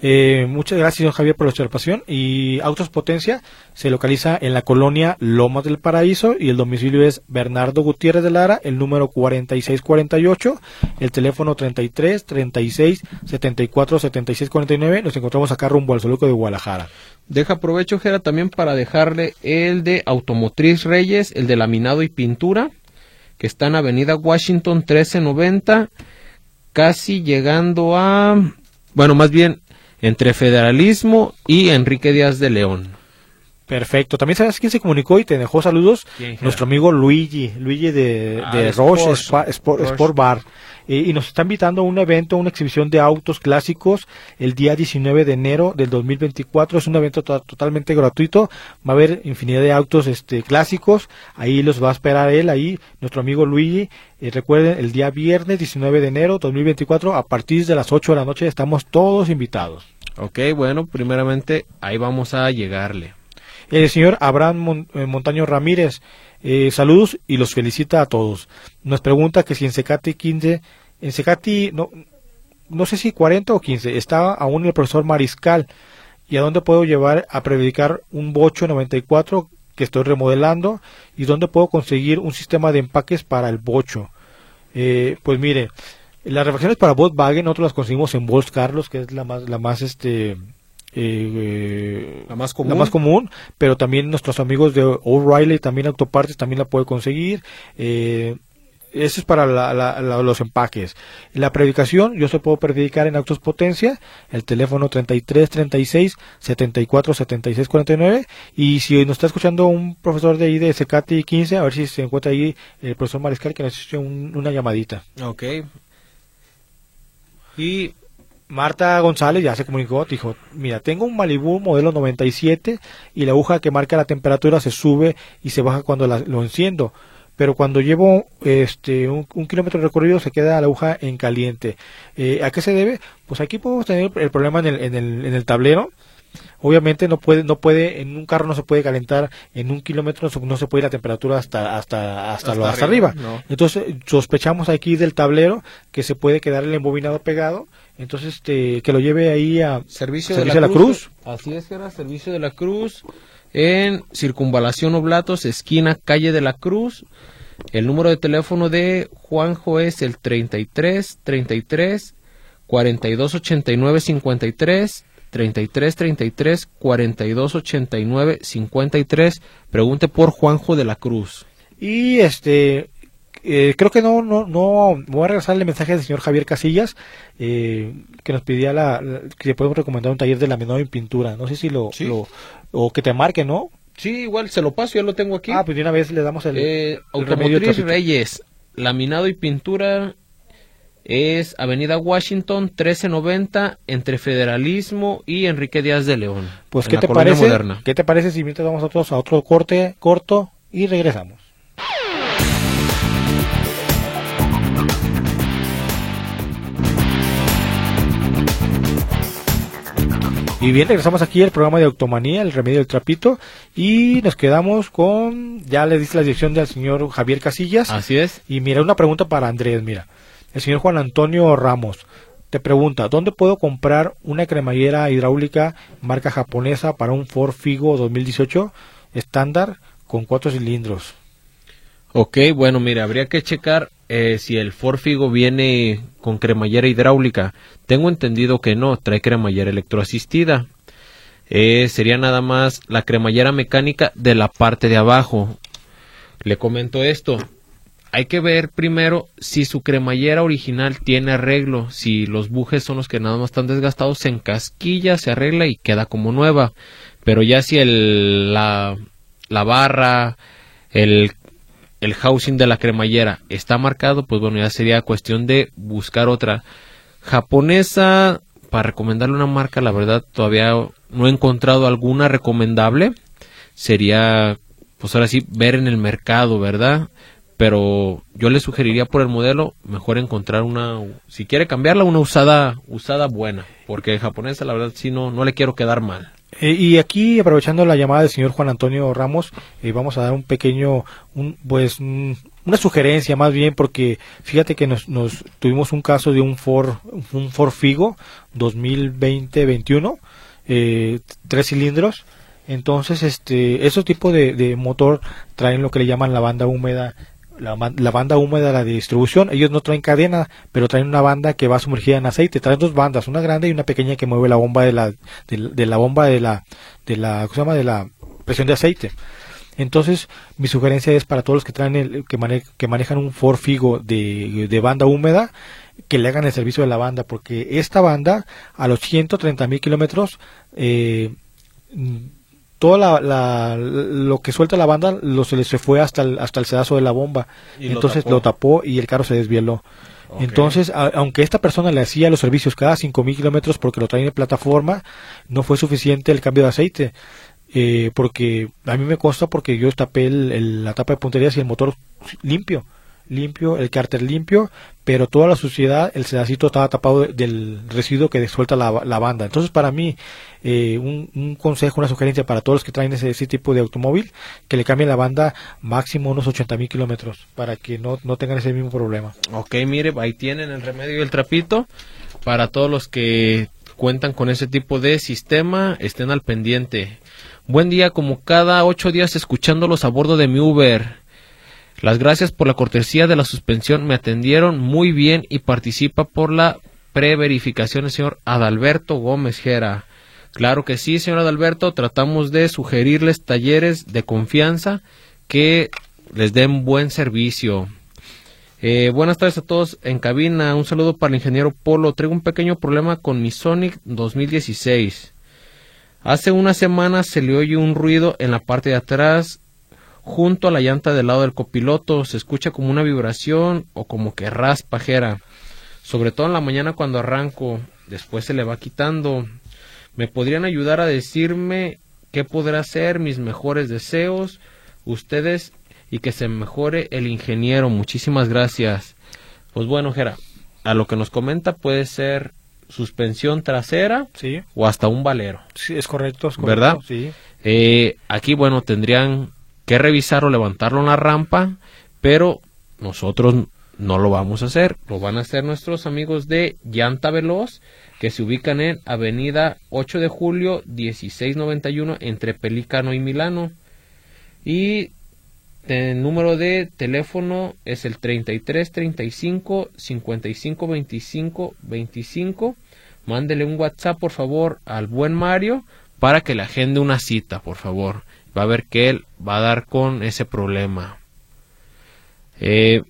Eh, muchas gracias, Javier, por la observación. Y Autos Potencia se localiza en la colonia Lomas del Paraíso y el domicilio es Bernardo Gutiérrez de Lara, el número 4648, el teléfono 33 36 74 76 49. Nos encontramos acá rumbo al Zoológico de Guadalajara. Deja provecho, Jera, también para dejarle el de Automotriz Reyes, el de laminado y pintura, que está en Avenida Washington 1390, casi llegando a, bueno, más bien entre Federalismo y Enrique Díaz de León. Perfecto. También sabes quién se comunicó y te dejó saludos. Nuestro amigo Luigi, Luigi de, Ah, de Roche Sport- Sport. Sport Bar. Eh, y nos está invitando a un evento, una exhibición de autos clásicos el día 19 de enero del 2024. Es un evento to- totalmente gratuito. Va a haber infinidad de autos este, clásicos. Ahí los va a esperar él, ahí, nuestro amigo Luigi. Eh, recuerden, el día viernes 19 de enero 2024, a partir de las 8 de la noche, estamos todos invitados. Ok, bueno, primeramente ahí vamos a llegarle. El señor Abraham Mon- eh, Montaño Ramírez, eh, saludos y los felicita a todos. Nos pregunta que si en Secati 15, en Secati, no, no sé si 40 o 15, está aún el profesor Mariscal. ¿Y a dónde puedo llevar a predicar un bocho 94 que estoy remodelando? ¿Y dónde puedo conseguir un sistema de empaques para el bocho? Eh, pues mire, las refacciones para Volkswagen nosotros las conseguimos en Volks Carlos, que es la más, la más este, eh, la más común. la más común, pero también nuestros amigos de O'Reilly, también Autopartes, también la puede conseguir. Eh, eso es para la- la- la- los empaques. La predicación, yo se puedo predicar en Autos Potencia, el teléfono 33 36 74 76 49. Y si nos está escuchando un profesor de ahí de Secati 15, a ver si se encuentra ahí el profesor Mariscal que nos hizo un- una llamadita. Ok. Y Marta González ya se comunicó, dijo, mira, tengo un Malibu modelo 97 y la aguja que marca la temperatura se sube y se baja cuando la- lo enciendo, pero cuando llevo este un, un kilómetro recorrido se queda la aguja en caliente. Eh, ¿A qué se debe? Pues aquí podemos tener el problema en el, en el, en el tablero. Obviamente no puede, no puede, en un carro no se puede calentar, en un kilómetro no se puede ir la temperatura hasta, hasta, hasta, lo- Hasta hasta arriba, arriba. no. Entonces sospechamos aquí del tablero que se puede quedar el embobinado pegado, entonces este, que lo lleve ahí a Servicio, Servicio de, la de la Cruz. Así es que era Servicio de la Cruz en Circunvalación Oblatos, esquina Calle de la Cruz. El número de teléfono de Juanjo es el 33 33 42 89 53 33 33 42 89 53. Pregunte por Juanjo de la Cruz. Y este eh, creo que no, no, no voy a regresar el mensaje del señor Javier Casillas eh, que nos pedía la, la- que le podemos recomendar un taller de laminado en pintura. No sé si lo, Sí. lo o que te marque, ¿no? Sí, igual se lo paso, ya lo tengo aquí. Ah, pues de una vez le damos el, Eh, Automotriz. Reyes, laminado y pintura es Avenida Washington 1390 entre Federalismo y Enrique Díaz de León. Pues qué te parece? Moderna. ¿Qué te parece si mientras vamos nosotros a otro corte corto y regresamos? Y bien, regresamos aquí al programa de Automanía, el remedio del trapito, y nos quedamos con, ya le dice la dirección del señor Javier Casillas, Así es. y mira, una pregunta para Andrés, mira. El señor Juan Antonio Ramos te pregunta, ¿dónde puedo comprar una cremallera hidráulica marca japonesa para un Ford Figo 2018 estándar con cuatro cilindros? Ok, bueno, mire, habría que checar eh, si el Ford Figo viene con cremallera hidráulica. Tengo entendido que no, trae cremallera electroasistida. Eh, sería nada más la cremallera mecánica de la parte de abajo. Le comento esto. Hay que ver primero si su cremallera original tiene arreglo. Si los bujes son los que nada más están desgastados, se encasquilla, se arregla y queda como nueva. Pero ya si el, la, la barra, el el housing de la cremallera está marcado, pues bueno, ya sería cuestión de buscar otra japonesa para recomendarle una marca, la verdad todavía no he encontrado alguna recomendable. Sería pues ahora sí ver en el mercado, ¿verdad? Pero yo le sugeriría por el modelo mejor encontrar una si quiere cambiarla una usada usada buena, porque japonesa la verdad sí no no le quiero quedar mal. Eh, y aquí, aprovechando la llamada del señor Juan Antonio Ramos, eh, vamos a dar un pequeño, un, pues, mm, una sugerencia más bien, porque fíjate que nos, nos tuvimos un caso de un Ford, un Ford Figo 2020-21, eh, tres cilindros. Entonces, este, esos tipos de, de motor traen lo que le llaman la banda húmeda la, la banda húmeda de la distribución. Ellos no traen cadena, pero traen una banda que va sumergida en aceite. Traen dos bandas, una grande y una pequeña que mueve la bomba de la, de, de la bomba de la, de la, ¿cómo se llama? De la presión de aceite. Entonces, mi sugerencia es para todos los que traen el, que, mane- que manejan un Ford Figo de, de banda húmeda, que le hagan el servicio de la banda, porque esta banda, a los 130 mil kilómetros, eh, toda la, la- lo que suelta la banda lo se le se fue hasta el, hasta el sedazo de la bomba. Y lo entonces tapó. lo tapó y el carro se desvieló. Entonces a- aunque esta persona le hacía los servicios cada 5000 kilómetros porque lo traen en plataforma no fue suficiente el cambio de aceite eh, porque a mí me consta porque yo tapé el- el- la tapa de punterías y el motor limpio limpio, el cárter limpio, pero toda la suciedad, el sedacito estaba tapado de- del residuo que suelta la, la banda. Entonces, para mí, eh, un, consejo, una sugerencia para todos los que traen ese, ese tipo de automóvil, que le cambien la banda máximo unos 80 mil kilómetros, para que no, no tengan ese mismo problema. Ok, mire, ahí tienen el remedio y el trapito. Para todos los que cuentan con ese tipo de sistema, estén al pendiente. Buen día, como cada ocho días escuchándolos a bordo de mi Uber. Las gracias por la cortesía de la suspensión. Me atendieron muy bien y participa por la preverificación el señor Adalberto Gómez Gera. Claro que sí, señor Adalberto. Tratamos de sugerirles talleres de confianza que les den buen servicio. Eh, buenas tardes a todos en cabina. Un saludo para el ingeniero Polo. Traigo un pequeño problema con mi Sonic 2016. Hace una semana se le oye un ruido en la parte de atrás junto a la llanta del lado del copiloto. Se escucha como una vibración o como que raspajera. Sobre todo en la mañana cuando arranco. Después se le va quitando. ¿Me podrían ayudar a decirme qué podrá ser? Mis mejores deseos. Ustedes y que se mejore el ingeniero. Muchísimas gracias. Pues bueno, Jera, a lo que nos comenta puede ser suspensión trasera Sí, o hasta un valero. sí, es correcto. Es correcto, ¿Verdad? Sí. Eh, aquí, bueno, tendrían que revisar o levantarlo en la rampa, pero nosotros no lo vamos a hacer. Lo van a hacer nuestros amigos de Llanta Veloz, que se ubican en Avenida 8 de Julio 1691 entre Pelícano y Milano. Y el número de teléfono es el 33 35 55 25 25. Mándele un WhatsApp, por favor, al buen Mario para que le agende una cita, por favor. Va a ver que él va a dar con ese problema. Eh,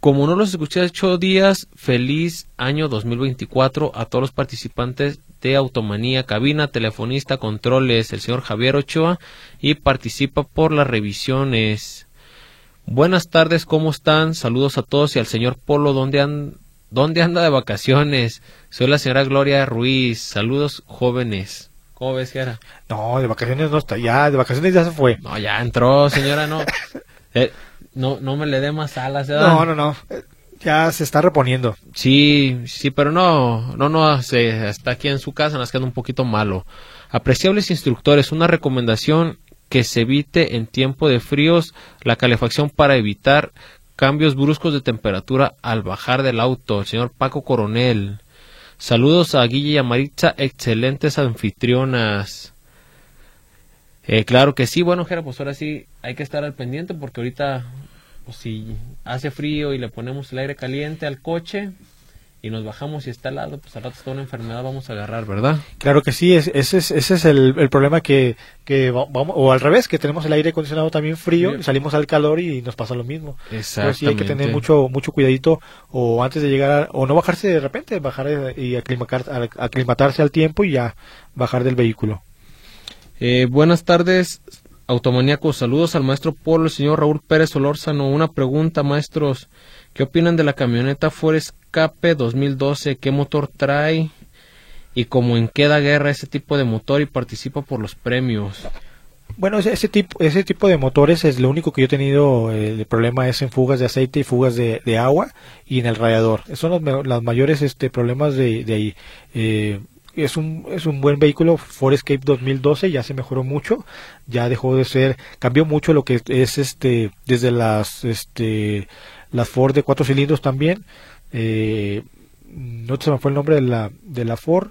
como no los escuché hace ocho días, feliz año 2024 a todos los participantes de Automanía, cabina, telefonista, controles, el señor Javier Ochoa y participa por las revisiones. Buenas tardes, ¿cómo están? Saludos a todos y al señor Polo, ¿dónde, dónde anda de vacaciones? Soy la señora Gloria Ruiz, saludos jóvenes. ¿Cómo ves, Gera? No, de vacaciones no está. Ya, de vacaciones ya se fue. No, ya entró, señora, no. Eh, no, no me le dé más alas, ¿verdad? No, no, no. Eh, Ya se está reponiendo. Sí, sí, pero no, no, no, se, está aquí en su casa, nos queda un poquito malo. Apreciables instructores, una recomendación que se evite en tiempo de fríos la calefacción para evitar cambios bruscos de temperatura al bajar del auto. El señor Paco Coronel. Saludos a Guille y a Maritza, excelentes anfitrionas. Eh, claro que sí, bueno, Jera, pues ahora sí hay que estar al pendiente porque ahorita, pues si hace frío y le ponemos el aire caliente al coche y nos bajamos y está helado, pues al rato está una enfermedad vamos a agarrar, ¿verdad? Claro que sí, es- ese es, ese es el, el problema que, que va- vamos, o al revés, que tenemos el aire acondicionado también frío, Bien. y salimos al calor y nos pasa lo mismo. Exactamente. Entonces sí hay que tener mucho mucho cuidadito o antes de llegar a- o no bajarse de repente, bajar eh, y aclimatar- aclimatarse al tiempo y ya bajar del vehículo. Eh, buenas tardes, automaníacos. Saludos al maestro Polo, el señor Raúl Pérez Solórzano. Una pregunta, maestros. ¿Qué opinan de la camioneta Ford Escape 2012? ¿Qué motor trae? ¿Y cómo en qué da guerra ese tipo de motor y participa por los premios? Bueno, ese, tipo ese tipo de motores es lo único que yo he tenido eh, el problema es en fugas de aceite y fugas de, agua y en el radiador. Esos son los mayores este problemas de, de ahí. Eh, es un es un buen vehículo Ford Escape 2012 ya se mejoró mucho ya dejó de ser cambió mucho lo que es este desde las este las Ford de cuatro cilindros también eh, no se me fue el nombre de la de la Ford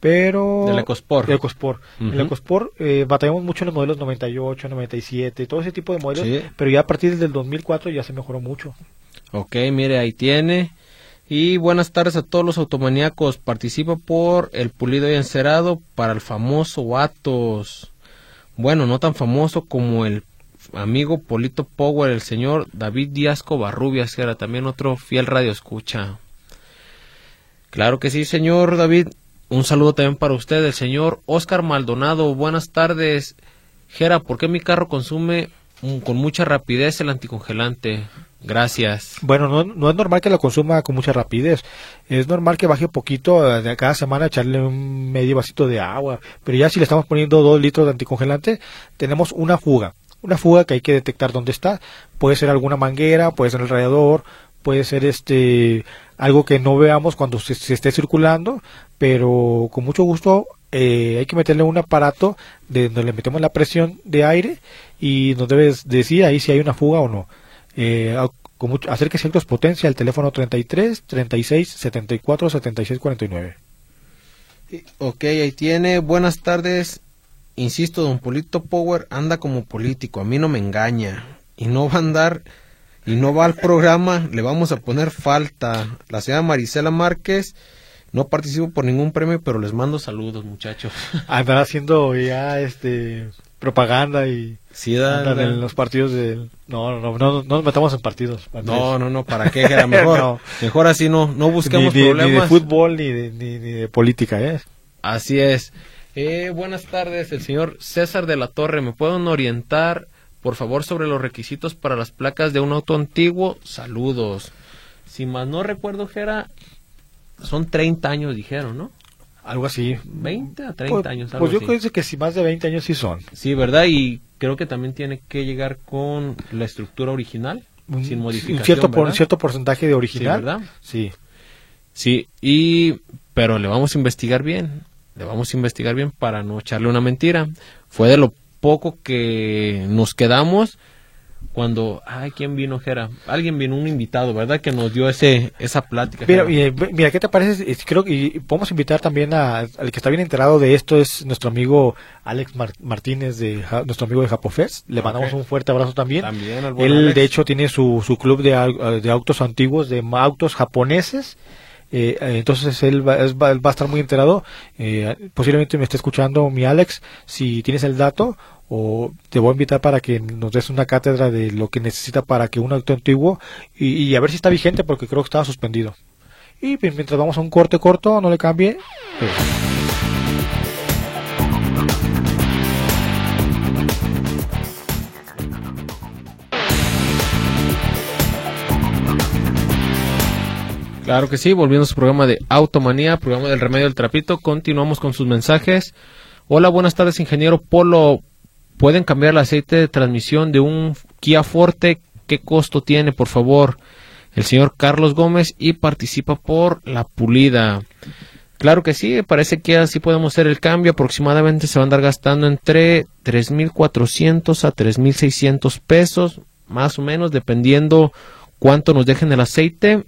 pero Del EcoSport. El EcoSport. El Ujú. EcoSport eh, batallamos mucho en los modelos 98, 97, todo ese tipo de modelos, Sí. pero ya a partir del 2004 ya se mejoró mucho. Ok, mire, ahí tiene. Y buenas tardes a todos los automaníacos. Participa por el pulido y encerado para el famoso Atos. Bueno, no tan famoso como el amigo Polito Power, el señor David Díaz Covarrubias, que era también otro fiel radio escucha. Claro que sí, señor David. Un saludo también para usted, el señor Oscar Maldonado. Buenas tardes. Jera, ¿por qué mi carro consume mm, con mucha rapidez el anticongelante? Gracias. Bueno, no, no es normal que lo consuma con mucha rapidez. Es normal que baje poquito eh, de cada semana, echarle un medio vasito de agua. Pero ya si le estamos poniendo dos litros de anticongelante, tenemos una fuga. Una fuga que hay que detectar dónde está. Puede ser alguna manguera, puede ser el radiador, puede ser este algo que no veamos cuando se, se esté circulando, pero con mucho gusto eh, hay que meterle un aparato de donde le metemos la presión de aire y nos debe decir ahí si hay una fuga o no. Eh, con mucho, acérquese a Potencia al teléfono 33 36 74 76 49. Ok, ahí tiene. Buenas tardes. Insisto, don Polito Power anda como político. A mí no me engaña. Y no va a andar y no va al programa. Le vamos a poner falta. La señora Marisela Márquez. No participo por ningún premio, pero les mando saludos, muchachos. Andar haciendo ya este propaganda y sí, da, en los partidos de no, no, no, no nos metamos en partidos. No, no, no, ¿para qué? Era mejor, mejor así no, no busquemos problemas. Ni de fútbol ni de, ni, ni de política, ¿eh? Así es. Eh, buenas tardes, el señor César de la Torre. ¿Me pueden orientar, por favor, sobre los requisitos para las placas de un auto antiguo? Saludos. Si más no recuerdo, Jera, son 30 años, dijeron, ¿no? Algo así. 20 a 30 pues, años. pues yo creo que si más de 20 años sí son. Sí, ¿verdad? Y creo que también tiene que llegar con la estructura original, sin modificación. Un cierto, por, un cierto porcentaje de original. Sí, ¿verdad? Sí. Sí, y, pero le vamos a investigar bien le vamos a investigar bien para no echarle una mentira. Fue de lo poco que nos quedamos cuando, ay, ¿quién vino, Jera? Alguien vino, un invitado, ¿verdad? Que nos dio ese esa plática. Mira, mira, ¿qué te parece? Creo que podemos invitar también a, al que está bien enterado de esto, es nuestro amigo Alex Martínez, de nuestro amigo de Japofest. Le mandamos un fuerte abrazo también. También, Él, de hecho, tiene su, su club de, de autos antiguos, de autos japoneses eh, entonces él va, va, a estar muy enterado. Eh, posiblemente me esté escuchando mi Alex. Si tienes el dato, o te voy a invitar para que nos des una cátedra de lo que necesita para que un auto antiguo y, a ver si está vigente porque creo que estaba suspendido. Y mientras vamos a un corte corto, no le cambie. Pues, Claro que sí, volviendo a su programa de Automanía, programa del Remedio del Trapito, continuamos con sus mensajes. Hola, buenas tardes, ingeniero Polo. ¿Pueden cambiar el aceite de transmisión de un Kia Forte? ¿Qué costo tiene, por favor? El señor Carlos Gómez y participa por la pulida. Claro que sí, parece que así podemos hacer el cambio. Aproximadamente se va a andar gastando entre 3.400 a 3.600 pesos, más o menos, dependiendo cuánto nos dejen el aceite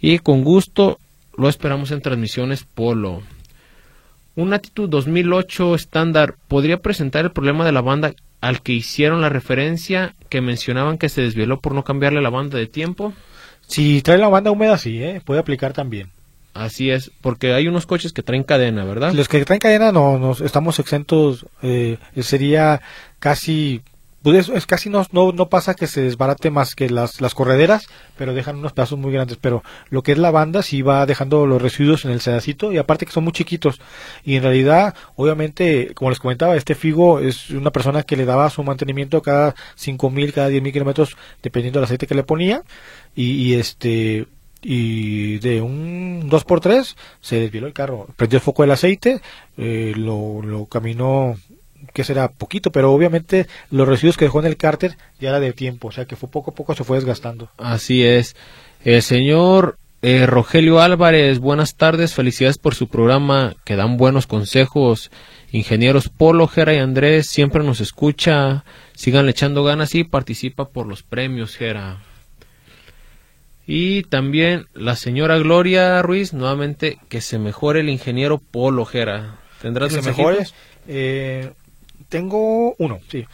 y con gusto lo esperamos en transmisiones Polo. Un Attitude 2008 estándar podría presentar el problema de la banda al que hicieron la referencia que mencionaban que se desvieló por no cambiarle la banda de tiempo. Si trae la banda húmeda, sí, ¿eh? puede aplicar también. Así es, porque hay unos coches que traen cadena, ¿verdad? Los que traen cadena no, nos estamos exentos, eh, sería casi pues es, casi no, no, pasa que se desbarate más que las, las correderas, pero dejan unos pedazos muy grandes. Pero lo que es la banda sí va dejando los residuos en el sedacito y aparte que son muy chiquitos. Y en realidad, obviamente, como les comentaba, este Figo es una persona que le daba su mantenimiento cada 5.000, cada 10.000 kilómetros, dependiendo del aceite que le ponía. Y, este y de un 2x3 se desvió el carro. Prendió el foco del aceite, eh, lo, lo caminó que será poquito, pero obviamente los residuos que dejó en el cárter ya era de tiempo, o sea que fue poco a poco se fue desgastando. Así es. El señor eh, Rogelio Álvarez, buenas tardes, felicidades por su programa, que dan buenos consejos. Ingenieros Polo, Jera y Andrés, siempre nos escucha, sigan echando ganas y participa por los premios, Jera. Y también la señora Gloria Ruiz, nuevamente, que se mejore el ingeniero Polo, Jera. ¿Tendrás que se mejore? Eh, tengo uno, sí.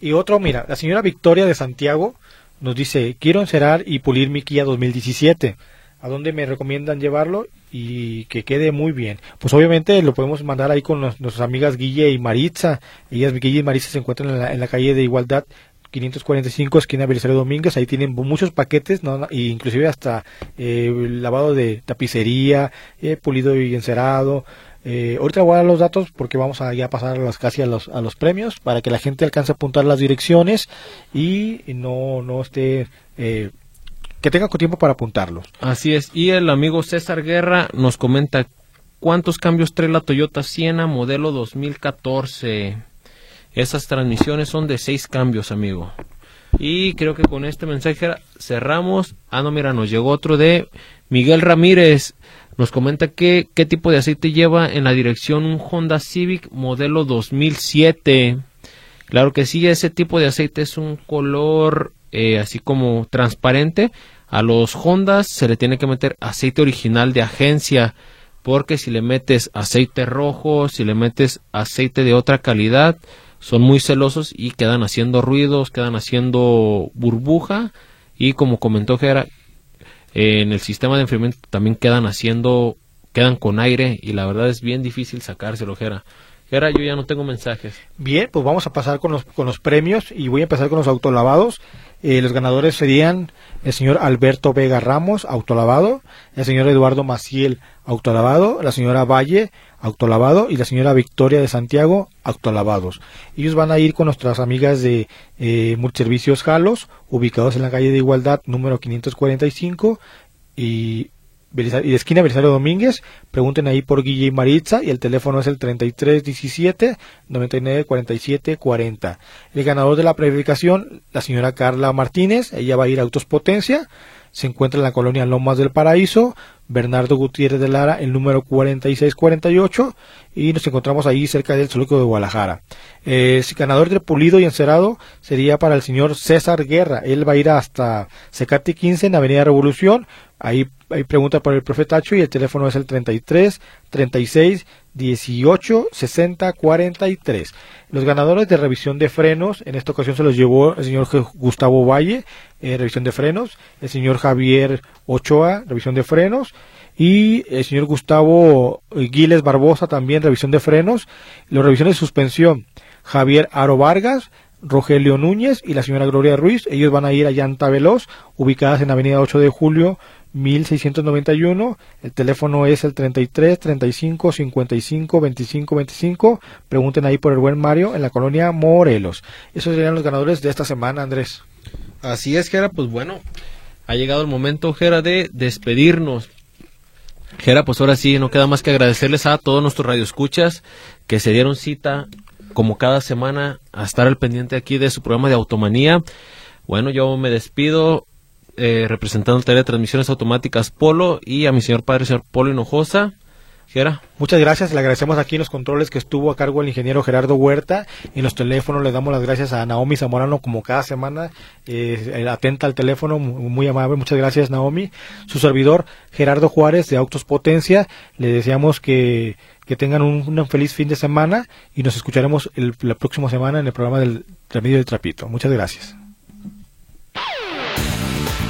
Y otro, mira, la señora Victoria de Santiago nos dice, quiero encerar y pulir mi Kia 2017. ¿A dónde me recomiendan llevarlo? Y que quede muy bien. Pues obviamente lo podemos mandar ahí con nuestras amigas Guille y Maritza. Ellas, Guille y Maritza, se encuentran en la, calle de Igualdad 545, esquina Belisario Domínguez. Ahí tienen muchos paquetes, ¿no? inclusive hasta eh, lavado de tapicería, eh, pulido y encerado, eh, ahorita voy a dar los datos porque vamos a ya pasar las, casi a los, a los premios para que la gente alcance a apuntar las direcciones y no, no esté... Eh, que tenga tiempo para apuntarlos. Así es. Y el amigo César Guerra nos comenta cuántos cambios trae la Toyota Siena modelo 2014. Esas transmisiones son de seis cambios, amigo. Y creo que con este mensaje cerramos. Ah, no, mira, nos llegó otro de Miguel Ramírez. Nos comenta que, qué tipo de aceite lleva en la dirección un Honda Civic modelo 2007. Claro que sí, ese tipo de aceite es un color eh, así como transparente. A los Hondas se le tiene que meter aceite original de agencia, porque si le metes aceite rojo, si le metes aceite de otra calidad, son muy celosos y quedan haciendo ruidos, quedan haciendo burbuja y como comentó Gera, en el sistema de enfriamiento también quedan haciendo, quedan con aire y la verdad es bien difícil sacárselo, Gera. Gera, yo ya no tengo mensajes. Bien, pues vamos a pasar con los, con los premios y voy a empezar con los autolavados. Eh, los ganadores serían el señor Alberto Vega Ramos, autolavado, el señor Eduardo Maciel, autolavado, la señora Valle, autolavado y la señora Victoria de Santiago, autolavados. Ellos van a ir con nuestras amigas de eh, Multiservicios Jalos, ubicados en la calle de Igualdad número 545 y y de esquina Belisario Domínguez, pregunten ahí por Guille y Maritza y el teléfono es el 3317 9947 40. El ganador de la preverificación, la señora Carla Martínez, ella va a ir a Autos Potencia, se encuentra en la colonia Lomas del Paraíso, Bernardo Gutiérrez de Lara, el número 4648, y nos encontramos ahí cerca del Zoológico de Guadalajara. el ganador del pulido y encerado sería para el señor César Guerra. Él va a ir hasta Secati 15 en Avenida Revolución. Ahí hay pregunta por el profetacho y el teléfono es el 33 36 18 60 43. Los ganadores de revisión de frenos, en esta ocasión se los llevó el señor Gustavo Valle, eh, revisión de frenos, el señor Javier Ochoa, revisión de frenos, y el señor Gustavo Giles Barbosa también, revisión de frenos, los revisiones de suspensión, Javier Aro Vargas, Rogelio Núñez y la señora Gloria Ruiz. Ellos van a ir a Llanta Veloz, ubicadas en Avenida 8 de Julio, 1691. El teléfono es el 33 35 55 25 25. Pregunten ahí por el buen Mario en la colonia Morelos. Esos serían los ganadores de esta semana, Andrés. Así es, Gera. Pues bueno, ha llegado el momento, Gera, de despedirnos. Gera, pues ahora sí, no queda más que agradecerles a todos nuestros radioescuchas que se dieron cita como cada semana a estar al pendiente aquí de su programa de Automanía. Bueno, yo me despido eh, representando el taller de transmisiones automáticas Polo y a mi señor padre, señor Polo Hinojosa. Muchas gracias, le agradecemos aquí en los controles que estuvo a cargo el ingeniero Gerardo Huerta. En los teléfonos le damos las gracias a Naomi Zamorano como cada semana, eh, atenta al teléfono, muy amable. Muchas gracias Naomi. Su servidor Gerardo Juárez de Autos Potencia, le deseamos que que tengan un, feliz fin de semana y nos escucharemos la próxima semana en el programa del Remedio del Trapito. Muchas gracias.